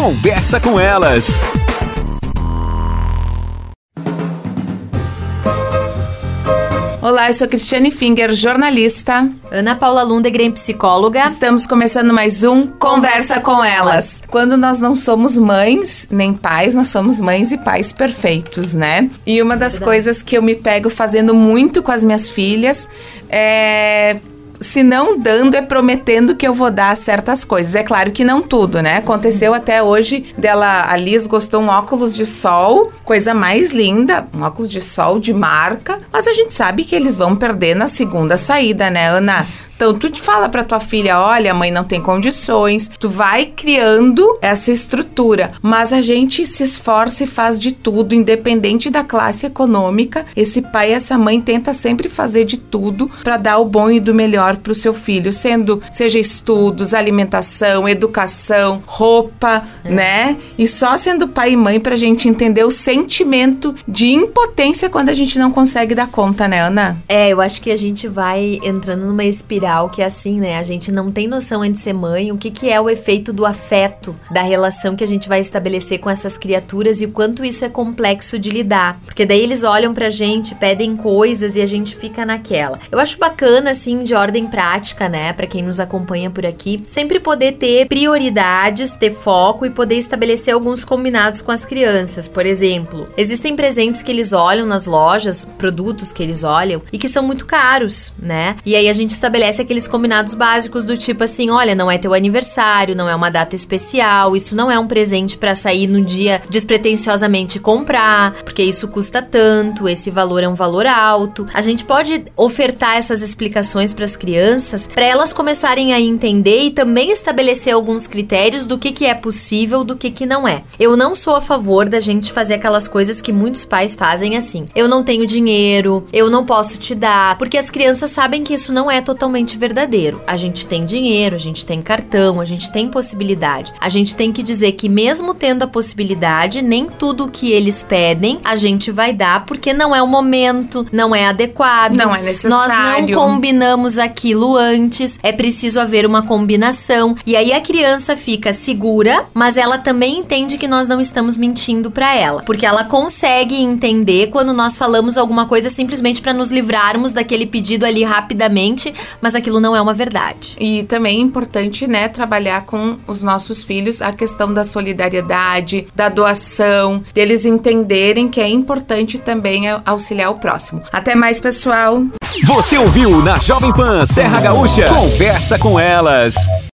Conversa com elas. Olá, eu sou Cristiane Finger, jornalista. Ana Paula Lundegren, psicóloga. Estamos começando mais um Conversa com Elas. Quando nós não somos mães nem pais, nós somos mães e pais perfeitos, né? E uma das coisas que eu me pego fazendo muito com as minhas filhas é se não dando, é prometendo que eu vou dar certas coisas. É claro que não tudo, né? Aconteceu até hoje dela, a Liz gostou um óculos de sol, coisa mais linda, um óculos de sol de marca, mas a gente sabe que eles vão perder na segunda saída, né, Ana? Então, tu te fala pra tua filha, olha, a mãe não tem condições, tu vai criando essa estrutura, mas a gente se esforça e faz de tudo, independente da classe econômica. Esse pai e essa mãe tenta sempre fazer de tudo para dar o bom e do melhor pro seu filho, sendo seja estudos, alimentação, educação, roupa, é. né? E só sendo pai e mãe pra gente entender o sentimento de impotência quando a gente não consegue dar conta, né, Ana? É, eu acho que a gente vai entrando numa espiral que é assim, né? A gente não tem noção antes de ser mãe, o que, que é o efeito do afeto, da relação que a gente vai estabelecer com essas criaturas e o quanto isso é complexo de lidar. Porque daí eles olham pra gente, pedem coisas e a gente fica naquela. Eu acho bacana, assim, de ordem prática, né? Pra quem nos acompanha por aqui, sempre poder ter prioridades, ter foco e poder estabelecer alguns combinados com as crianças. Por exemplo, existem presentes que eles olham nas lojas, produtos que eles olham e que são muito caros, né? E aí a gente estabelece estabelece aqueles combinados básicos do tipo assim: olha, não é teu aniversário, não é uma data especial, isso não é um presente para sair no dia despretensiosamente comprar, porque isso custa tanto, esse valor é um valor alto. A gente pode ofertar essas explicações para as crianças para elas começarem a entender e também estabelecer alguns critérios do que, que é possível, do que, que não é. Eu não sou a favor da gente fazer aquelas coisas que muitos pais fazem assim. Eu não tenho dinheiro, eu não posso te dar, porque as crianças sabem que isso não é totalmente totalmente verdadeiro. A gente tem dinheiro, a gente tem cartão, a gente tem possibilidade. A gente tem que dizer que mesmo tendo a possibilidade, nem tudo que eles pedem a gente vai dar porque não é o momento, não é adequado. Não é necessário. Nós não combinamos aquilo antes. É preciso haver uma combinação. E aí a criança fica segura, mas ela também entende que nós não estamos mentindo para ela, porque ela consegue entender quando nós falamos alguma coisa simplesmente para nos livrarmos daquele pedido ali rapidamente, mas aquilo não é uma verdade. E também é importante, né, trabalhar com os nossos filhos a questão da solidariedade, da doação, deles entenderem que é importante também auxiliar o próximo. Até mais, pessoal. Você ouviu na Jovem Pan Serra Gaúcha? Conversa com elas.